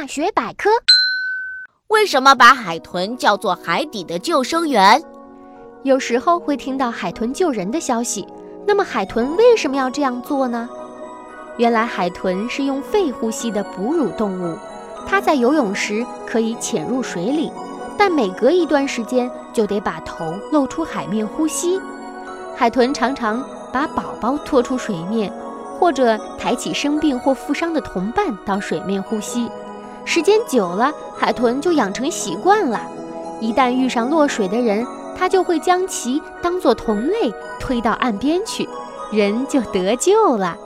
大学百科：为什么把海豚叫做海底的救生员？有时候会听到海豚救人的消息，那么海豚为什么要这样做呢？原来海豚是用肺呼吸的哺乳动物，它在游泳时可以潜入水里，但每隔一段时间就得把头露出海面呼吸。海豚常常把宝宝拖出水面。或者抬起生病或负伤的同伴到水面呼吸，时间久了，海豚就养成习惯了。一旦遇上落水的人，它就会将其当作同类推到岸边去，人就得救了。